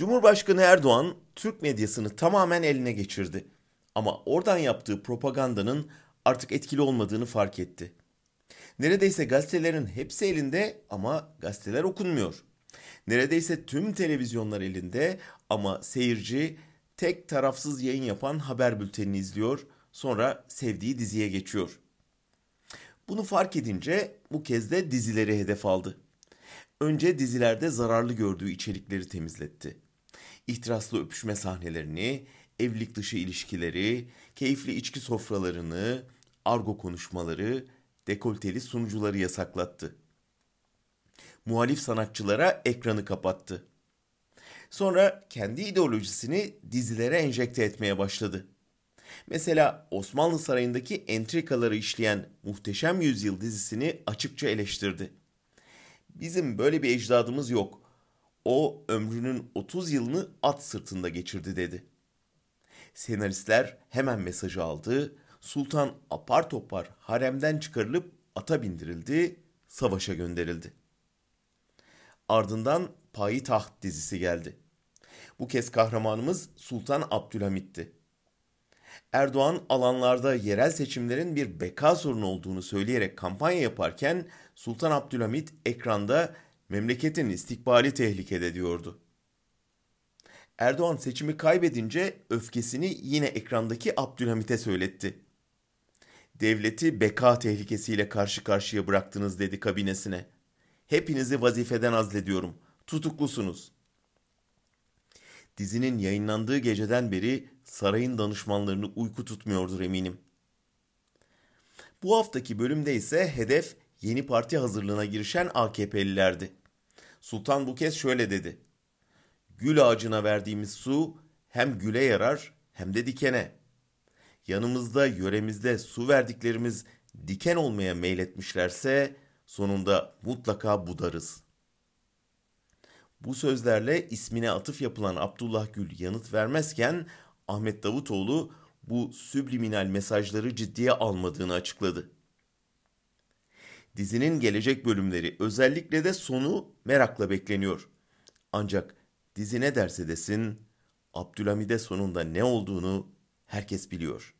Cumhurbaşkanı Erdoğan Türk medyasını tamamen eline geçirdi. Ama oradan yaptığı propagandanın artık etkili olmadığını fark etti. Neredeyse gazetelerin hepsi elinde ama gazeteler okunmuyor. Neredeyse tüm televizyonlar elinde ama seyirci tek tarafsız yayın yapan haber bültenini izliyor, sonra sevdiği diziye geçiyor. Bunu fark edince bu kez de dizileri hedef aldı. Önce dizilerde zararlı gördüğü içerikleri temizletti. İhtiraslı öpüşme sahnelerini, evlilik dışı ilişkileri, keyifli içki sofralarını, argo konuşmaları, dekolteli sunucuları yasaklattı. Muhalif sanatçılara ekranı kapattı. Sonra kendi ideolojisini dizilere enjekte etmeye başladı. Mesela Osmanlı Sarayı'ndaki entrikaları işleyen Muhteşem Yüzyıl dizisini açıkça eleştirdi. Bizim böyle bir ecdadımız yok. O ömrünün 30 yılını at sırtında geçirdi dedi. Senaristler hemen mesajı aldı. Sultan apar topar haremden çıkarılıp ata bindirildi, savaşa gönderildi. Ardından Payitaht dizisi geldi. Bu kez kahramanımız Sultan Abdülhamit'ti. Erdoğan alanlarda yerel seçimlerin bir beka sorunu olduğunu söyleyerek kampanya yaparken Sultan Abdülhamit ekranda memleketin istikbali tehlikede diyordu. Erdoğan seçimi kaybedince öfkesini yine ekrandaki Abdülhamit'e söyletti. Devleti beka tehlikesiyle karşı karşıya bıraktınız dedi kabinesine. Hepinizi vazifeden azlediyorum. Tutuklusunuz. Dizinin yayınlandığı geceden beri sarayın danışmanlarını uyku tutmuyordur eminim. Bu haftaki bölümde ise hedef yeni parti hazırlığına girişen AKP'lilerdi. Sultan bu kez şöyle dedi. Gül ağacına verdiğimiz su hem güle yarar hem de dikene. Yanımızda, yöremizde su verdiklerimiz diken olmaya meyletmişlerse sonunda mutlaka budarız. Bu sözlerle ismine atıf yapılan Abdullah Gül yanıt vermezken Ahmet Davutoğlu bu subliminal mesajları ciddiye almadığını açıkladı. Dizinin gelecek bölümleri özellikle de sonu merakla bekleniyor. Ancak dizi ne derse desin Abdülhamid'e sonunda ne olduğunu herkes biliyor.''